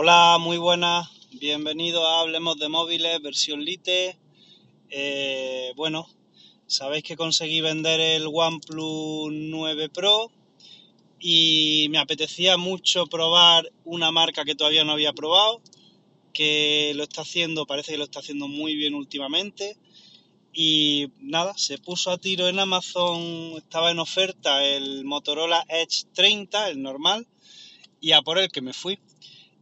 Hola, muy buenas. Bienvenidos a Hablemos de Móviles, versión Lite. Eh, bueno, sabéis que conseguí vender el OnePlus 9 Pro y me apetecía mucho probar una marca que todavía no había probado, que lo está haciendo, parece que lo está haciendo muy bien últimamente. Y nada, se puso a tiro en Amazon, estaba en oferta el Motorola Edge 30, el normal, y a por el que me fui.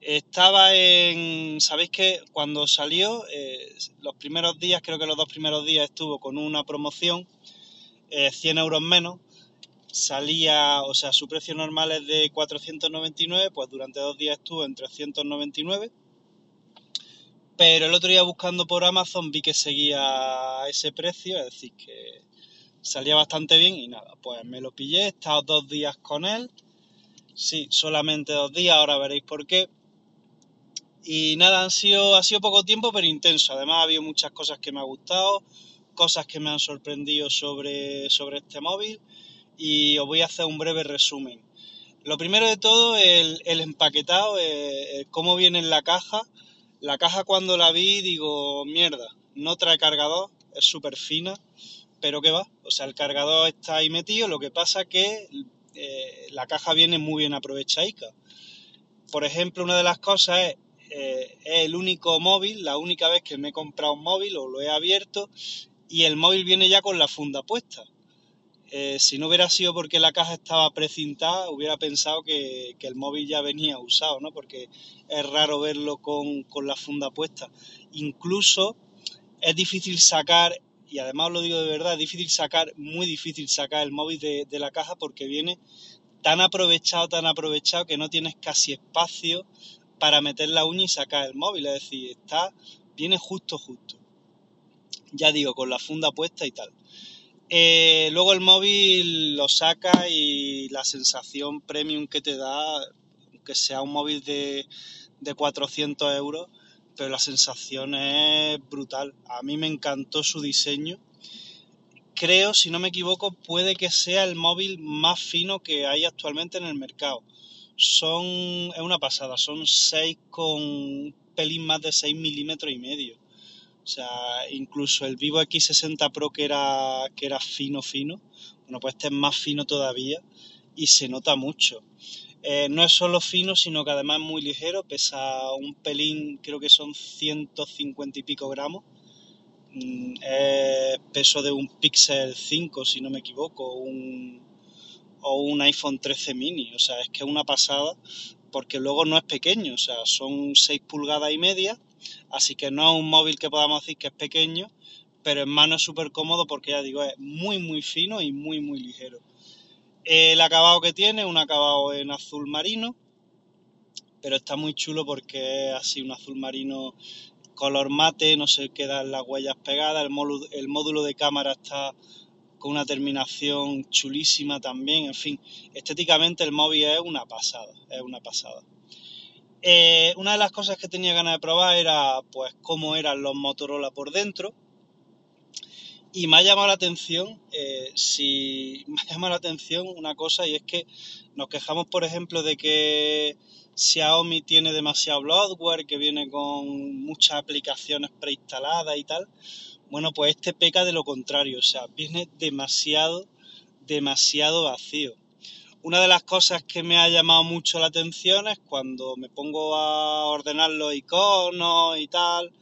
Estaba en, sabéis que cuando salió, eh, los primeros días, creo que los dos primeros días estuvo con una promoción, 100 eh, euros menos, salía, o sea, su precio normal es de 499, pues durante dos días estuvo en 399. Pero el otro día buscando por Amazon vi que seguía ese precio, es decir, que salía bastante bien y nada, pues me lo pillé, he estado dos días con él. Sí, solamente dos días, ahora veréis por qué. Y nada, han sido, ha sido poco tiempo, pero intenso. Además, ha habido muchas cosas que me han gustado, cosas que me han sorprendido sobre, sobre este móvil y os voy a hacer un breve resumen. Lo primero de todo, el, empaquetado, eh, cómo viene en la caja. La caja cuando la vi digo, mierda, no trae cargador, es súper fina, pero ¿qué va? O sea, el cargador está ahí metido, lo que pasa que eh, la caja viene muy bien aprovechaica. Por ejemplo, una de las cosas es eh, es el único móvil, la única vez que me he comprado un móvil o lo he abierto y el móvil viene ya con la funda puesta. Eh, si no hubiera sido porque la caja estaba precintada, hubiera pensado que, el móvil ya venía usado, ¿no? Porque es raro verlo con, la funda puesta. Incluso es difícil sacar, y además lo digo de verdad, es difícil sacar, muy difícil sacar el móvil de, de la caja porque viene tan aprovechado, tan aprovechado que no tienes casi espacio para meter la uña y sacar el móvil, es decir, está, viene justo, justo. Ya digo, con la funda puesta y tal. Eh, luego el móvil lo saca y la sensación premium que te da, que sea un móvil de, de 400 euros, pero la sensación es brutal. A mí me encantó su diseño. Creo, si no me equivoco, puede que sea el móvil más fino que hay actualmente en el mercado son, es una pasada, son 6 con un pelín más de 6 milímetros y medio. O sea, incluso el Vivo X60 Pro que era, que era fino, fino, bueno, pues este es más fino todavía y se nota mucho. Eh, no es solo fino, sino que además es muy ligero, pesa un pelín, creo que son 150 y pico gramos. Mm, es peso de un Pixel 5, si no me equivoco, un, o un iPhone 13 mini. O sea, es que es una pasada porque luego no es pequeño, o sea, son 6 pulgadas y media, así que no es un móvil que podamos decir que es pequeño, pero en mano es súper cómodo porque ya digo, es muy muy fino y muy muy ligero. El acabado que tiene, un acabado en azul marino, pero está muy chulo porque es así un azul marino color mate, no se quedan las huellas pegadas, el módulo, el módulo de cámara está con una terminación chulísima también, en fin, estéticamente el móvil es una pasada, es una pasada. Eh, una de las cosas que tenía ganas de probar era pues cómo eran los Motorola por dentro y me ha llamado la atención, eh, si me la atención una cosa y es que nos quejamos por ejemplo de que Xiaomi tiene demasiado bloatware, que viene con muchas aplicaciones preinstaladas y tal. Bueno, pues este peca de lo contrario, o sea, viene demasiado, demasiado vacío. Una de las cosas que me ha llamado mucho la atención es cuando me pongo a ordenar los iconos y tal,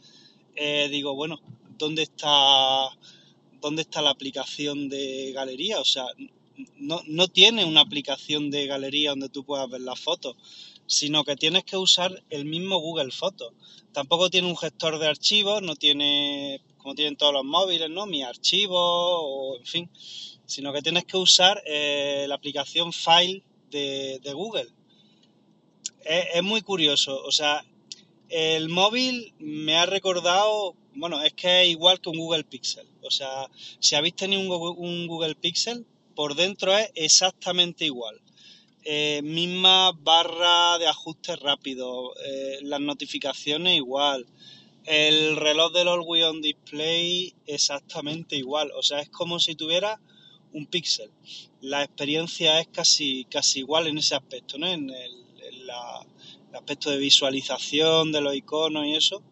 eh, digo, bueno, ¿dónde está, ¿dónde está la aplicación de galería? O sea, no, no tiene una aplicación de galería donde tú puedas ver las fotos, sino que tienes que usar el mismo Google Fotos. Tampoco tiene un gestor de archivos, no tiene como tienen todos los móviles, ¿no? Mi archivo, o en fin, sino que tienes que usar eh, la aplicación File de, Google. Es, muy curioso, o sea, el móvil me ha recordado, bueno, es que es igual que un Google Pixel. O sea, si habéis tenido un, Google Pixel, por dentro es exactamente igual. Eh, misma barra de ajuste rápido, eh, las notificaciones igual, el reloj del Always On Display exactamente igual, o sea, es como si tuviera un píxel. La experiencia es casi, casi igual en ese aspecto, ¿no? En, la, el aspecto de visualización de los iconos y eso,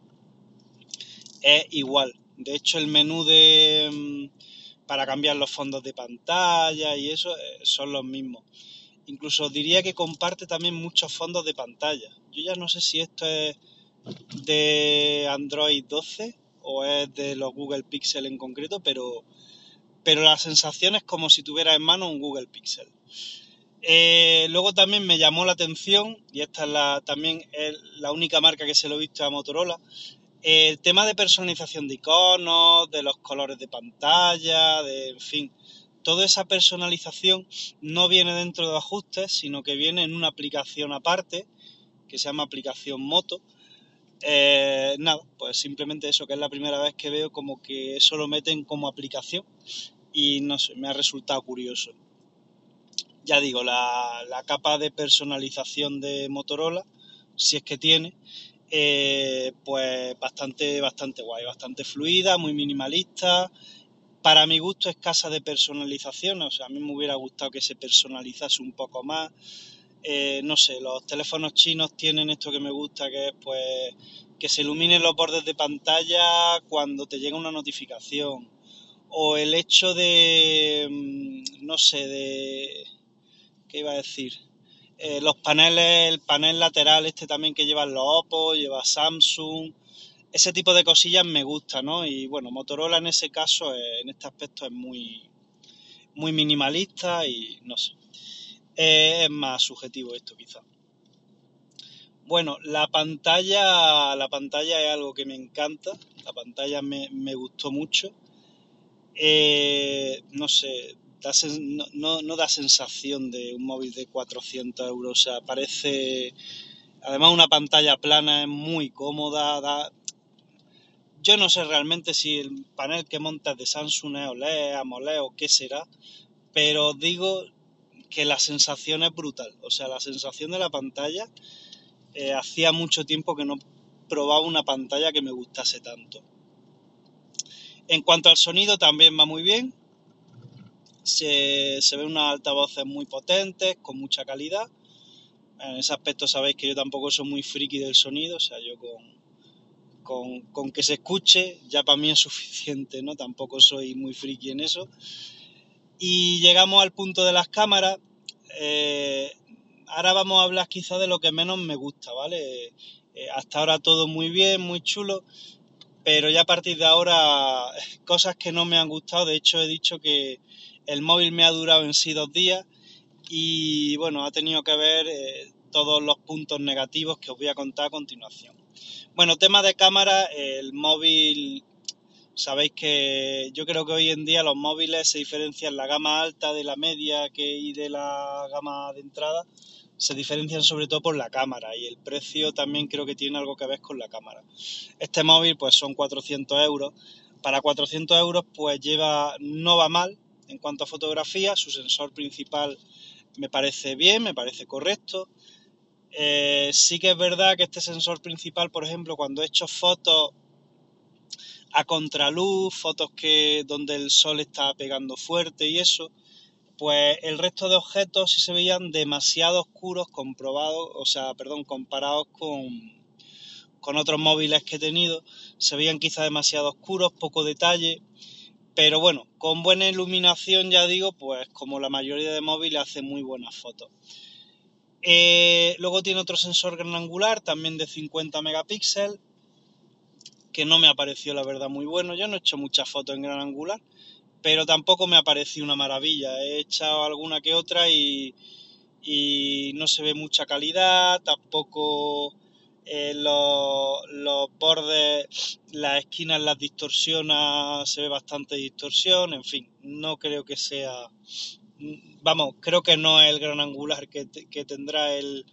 es igual. De hecho, el menú de mm, para cambiar los fondos de pantalla y eso eh, son los mismos. Incluso diría que comparte también muchos fondos de pantalla. Yo ya no sé si esto es de Android 12 o es de los Google Pixel en concreto, pero, pero la sensación es como si tuviera en mano un Google Pixel. Eh, luego también me llamó la atención, y esta es la, también es la única marca que se lo he visto a Motorola, el tema de personalización de iconos, de los colores de pantalla, de, en fin, toda esa personalización no viene dentro de ajustes, sino que viene en una aplicación aparte, que se llama aplicación Moto. Eh, nada, pues simplemente eso, que es la primera vez que veo como que eso lo meten como aplicación y no sé, me ha resultado curioso ya digo, la, capa de personalización de Motorola, si es que tiene, eh, pues bastante, bastante guay, bastante fluida, muy minimalista. Para mi gusto escasa de personalización, o sea, a mí me hubiera gustado que se personalizase un poco más. Eh, no sé, los teléfonos chinos tienen esto que me gusta, que es pues que se iluminen los bordes de pantalla cuando te llega una notificación. O el hecho de, mm, no sé, de ¿qué iba a decir? Eh, los paneles, el panel lateral este también que llevan los Oppo, lleva Samsung, ese tipo de cosillas me gusta, ¿no? Y bueno, Motorola en ese caso, eh, en este aspecto es muy, muy minimalista y no sé, es más subjetivo esto quizá. Bueno, la pantalla, la pantalla es algo que me encanta, la pantalla me, gustó mucho. Eh, no sé, no, da sensación de un móvil de 400 euros. O sea, parece. Además, una pantalla plana es muy cómoda. yo no sé realmente si el panel que monta de Samsung es OLED, AMOLED o qué será, pero digo que la sensación es brutal. O sea, la sensación de la pantalla. Eh, hacía mucho tiempo que no probaba una pantalla que me gustase tanto. En cuanto al sonido, también va muy bien se, se ven unas altavoces muy potentes, con mucha calidad. En ese aspecto sabéis que yo tampoco soy muy friki del sonido, o sea, yo con, con, que se escuche ya para mí es suficiente, ¿no? Tampoco soy muy friki en eso. Y llegamos al punto de las cámaras. Eh, ahora vamos a hablar quizá de lo que menos me gusta, ¿vale? Eh, hasta ahora todo muy bien, muy chulo, pero ya a partir de ahora cosas que no me han gustado. De hecho, he dicho que, el móvil me ha durado en sí dos días y bueno, ha tenido que ver eh, todos los puntos negativos que os voy a contar a continuación. Bueno, tema de cámara, el móvil, sabéis que yo creo que hoy en día los móviles se diferencian la gama alta de la media que, y de la gama de entrada, se diferencian sobre todo por la cámara y el precio también creo que tiene algo que ver con la cámara. Este móvil pues son 400 euros. Para 400 euros pues lleva, no va mal, en cuanto a fotografía, su sensor principal me parece bien, me parece correcto. Eh, sí que es verdad que este sensor principal, por ejemplo, cuando he hecho fotos a contraluz, fotos que donde el sol está pegando fuerte y eso, pues el resto de objetos sí se veían demasiado oscuros comprobados, o sea, perdón, comparados con, con otros móviles que he tenido, se veían quizá demasiado oscuros, poco detalle pero bueno, con buena iluminación, ya digo, pues como la mayoría de móviles hace muy buenas fotos. Eh, luego tiene otro sensor gran angular, también de 50 megapíxeles, que no me ha parecido la verdad muy bueno. Yo no he hecho muchas fotos en gran angular, pero tampoco me ha parecido una maravilla. He echado alguna que otra y, y no se ve mucha calidad, tampoco eh, los, bordes, las esquinas las distorsiona, se ve bastante distorsión, en fin, no creo que sea, vamos, creo que no es el gran angular que, tendrá el,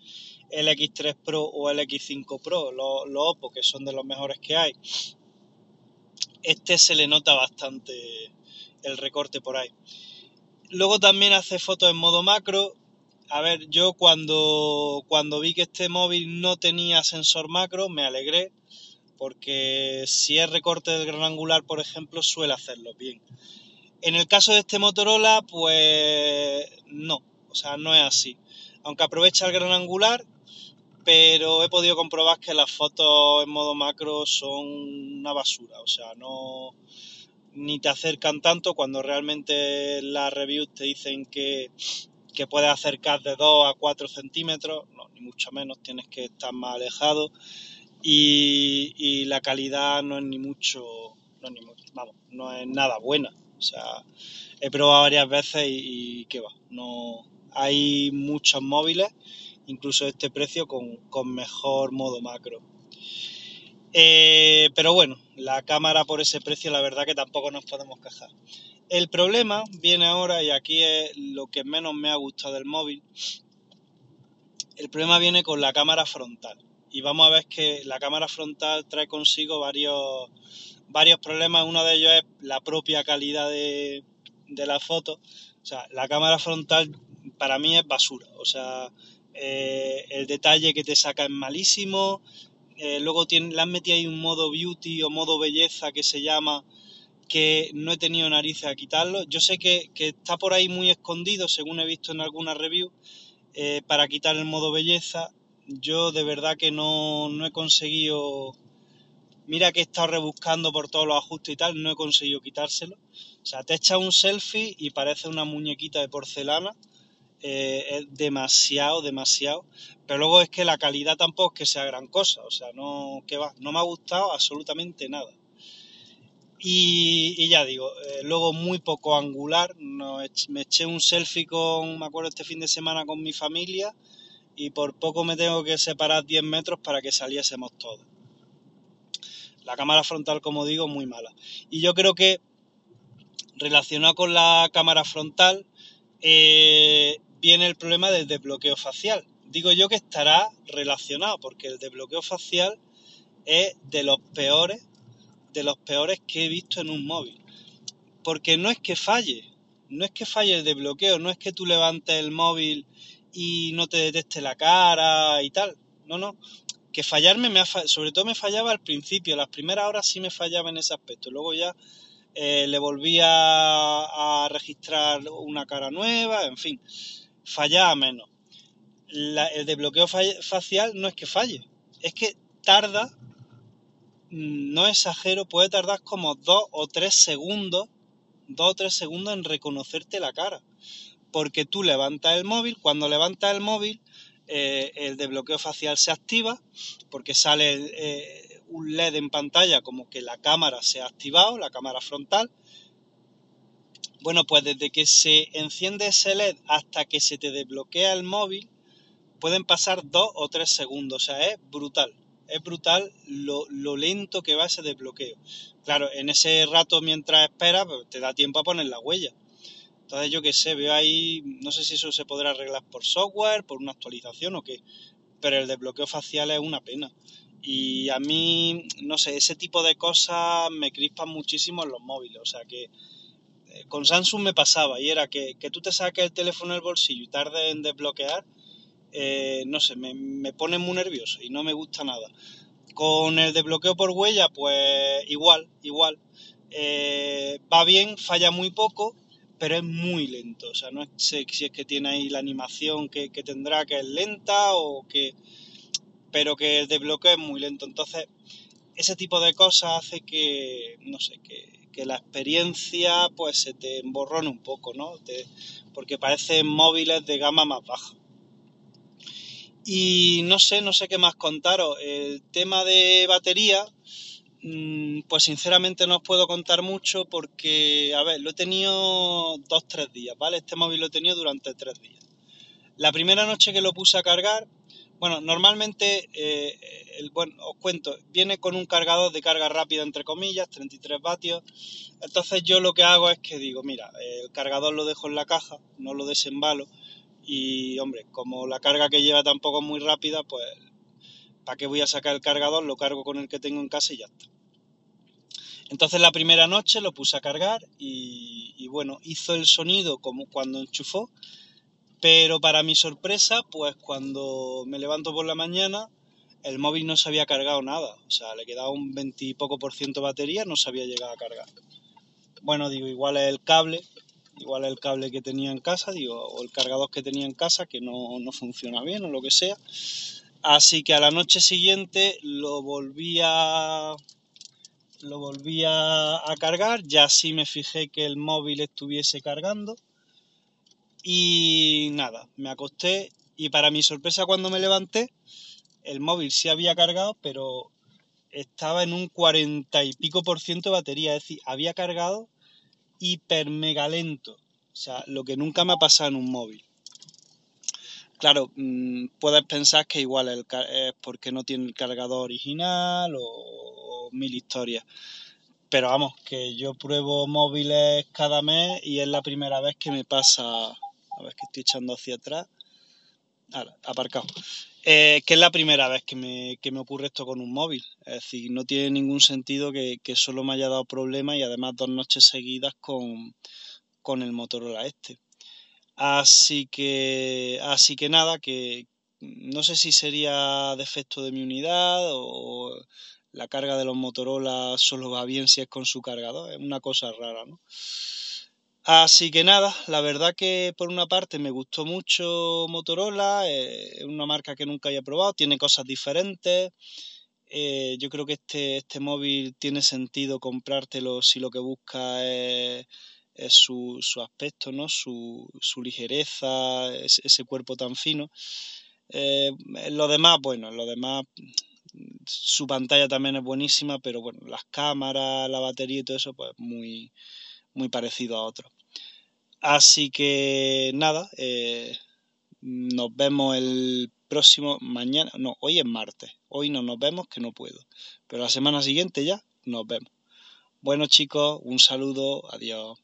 el, X3 Pro o el X5 Pro, los, los Oppo, que son de los mejores que hay. Este se le nota bastante el recorte por ahí. Luego también hace fotos en modo macro, a ver, yo cuando, cuando vi que este móvil no tenía sensor macro, me alegré, porque si es recorte del gran angular, por ejemplo, suele hacerlo bien. En el caso de este Motorola, pues no, o sea, no es así. Aunque aprovecha el gran angular, pero he podido comprobar que las fotos en modo macro son una basura, o sea, no ni te acercan tanto cuando realmente las reviews te dicen que, que puedes acercar de 2 a 4 centímetros, no, ni mucho menos, tienes que estar más alejado y, la calidad no es ni mucho, no ni vamos, no es nada buena, o sea, he probado varias veces y, y va, no hay muchos móviles, incluso este precio, con, con mejor modo macro. Eh, pero bueno, la cámara por ese precio la verdad que tampoco nos podemos quejar. El problema viene ahora, y aquí es lo que menos me ha gustado del móvil, el problema viene con la cámara frontal. Y vamos a ver que la cámara frontal trae consigo varios, varios problemas. Uno de ellos es la propia calidad de, de la foto. O sea, la cámara frontal para mí es basura. O sea, eh, el detalle que te saca es malísimo. Eh, luego tiene, le han metido ahí un modo beauty o modo belleza que se llama, que no he tenido narices a quitarlo. Yo sé que, está por ahí muy escondido, según he visto en alguna review, eh, para quitar el modo belleza. Yo de verdad que no, no he conseguido mira que he estado rebuscando por todos los ajustes y tal, no he conseguido quitárselo. O sea, te echa un selfie y parece una muñequita de porcelana. Eh, es demasiado, demasiado. Pero luego es que la calidad tampoco es que sea gran cosa. O sea, no, que va, no me ha gustado absolutamente nada. Y, ya digo, eh, luego muy poco angular. me eché un selfie con, me acuerdo este fin de semana con mi familia y por poco me tengo que separar 10 metros para que saliésemos todos. La cámara frontal, como digo, muy mala. Y yo creo que relacionado con la cámara frontal eh, viene el problema del desbloqueo facial. Digo yo que estará relacionado, porque el desbloqueo facial es de los peores, de los peores que he visto en un móvil. Porque no es que falle, no es que falle el desbloqueo, no es que tú levantes el móvil y no te detecte la cara y tal. No, no que fallarme, me sobre todo me fallaba al principio, las primeras horas sí me fallaba en ese aspecto, luego ya eh, le volvía a, registrar una cara nueva, en fin, fallaba menos. el desbloqueo facial no es que falle, es que tarda, mm, no exagero, puede tardar como dos o tres segundos, dos o tres segundos en reconocerte la cara. Porque tú levantas el móvil, cuando levantas el móvil, eh, el desbloqueo facial se activa porque sale eh, un LED en pantalla como que la cámara se ha activado, la cámara frontal. Bueno, pues desde que se enciende ese LED hasta que se te desbloquea el móvil, pueden pasar dos o tres segundos. O sea, es brutal. Es brutal lo, lento que va ese desbloqueo. Claro, en ese rato mientras esperas, pues, te da tiempo a poner la huella. Entonces yo qué sé, veo ahí, no sé si eso se podrá arreglar por software, por una actualización o qué, pero el desbloqueo facial es una pena. Y a mí, no sé, ese tipo de cosas me crispan muchísimo en los móviles. O sea que con Samsung me pasaba y era que, tú te saques el teléfono del bolsillo y tardes en desbloquear, eh, no sé, me, pone muy nervioso y no me gusta nada. Con el desbloqueo por huella, pues igual, igual. Eh, va bien, falla muy poco pero es muy lento. O sea, no sé si es que tiene ahí la animación que, tendrá que es lenta o que. Pero que el desbloqueo es muy lento. Entonces, ese tipo de cosas hace que, no sé, que, la experiencia pues se te emborrone un poco, ¿no? porque parecen móviles de gama más baja. Y no sé, no sé qué más contaros. El tema de batería, Mm, pues sinceramente no os puedo contar mucho porque, a ver, lo he tenido dos, tres días, ¿vale? Este móvil lo he tenido durante tres días. La primera noche que lo puse a cargar, bueno, normalmente, eh, el, bueno, os cuento, viene con un cargador de carga rápida, entre comillas, 33 vatios. Entonces yo lo que hago es que digo, mira, el cargador lo dejo en la caja, no lo desembalo. Y, hombre, como la carga que lleva tampoco es muy rápida, pues ¿para qué voy a sacar el cargador? Lo cargo con el que tengo en casa y ya está. Entonces la primera noche lo puse a cargar y, bueno, hizo el sonido como cuando enchufó, pero para mi sorpresa, pues cuando me levanto por la mañana, el móvil no se había cargado nada, o sea, le quedaba un 20 y poco por ciento de batería, no se había llegado a cargar. Bueno, digo, igual es el cable, igual es el cable que tenía en casa, digo, o el cargador que tenía en casa que no, no funciona bien o lo que sea. Así que a la noche siguiente lo volví a, lo volví a, cargar, ya sí me fijé que el móvil estuviese cargando. Y nada, me acosté y para mi sorpresa cuando me levanté, el móvil sí había cargado, pero estaba en un cuarenta y pico por ciento de batería, es decir, había cargado hiper mega lento, o sea, lo que nunca me ha pasado en un móvil. Claro, mm, puedes pensar que igual es porque no tiene el cargador original o, mil historias. Pero vamos, que yo pruebo móviles cada mes y es la primera vez que me pasa. A ver, que estoy echando hacia atrás. Ahora, aparcado. Eh, que es la primera vez que me, ocurre esto con un móvil. Es decir, no tiene ningún sentido que, solo me haya dado problemas y además dos noches seguidas con, con el Motorola este. Así que, así que nada, que no sé si sería defecto de mi unidad o la carga de los Motorola solo va bien si es con su cargador, es una cosa rara, ¿no? Así que nada, la verdad que por una parte me gustó mucho Motorola, eh, es una marca que nunca había probado, tiene cosas diferentes. Eh, yo creo que este, este móvil tiene sentido comprártelo si lo que busca es su, su aspecto, ¿no? su, su ligereza, ese, cuerpo tan fino. Eh, lo demás, bueno, lo demás, su pantalla también es buenísima, pero bueno, las cámaras, la batería y todo eso, pues muy, muy parecido a otros. Así que nada, eh, nos vemos el próximo mañana, no, hoy es martes, hoy no nos vemos que no puedo, pero la semana siguiente ya nos vemos. Bueno chicos, un saludo, adiós.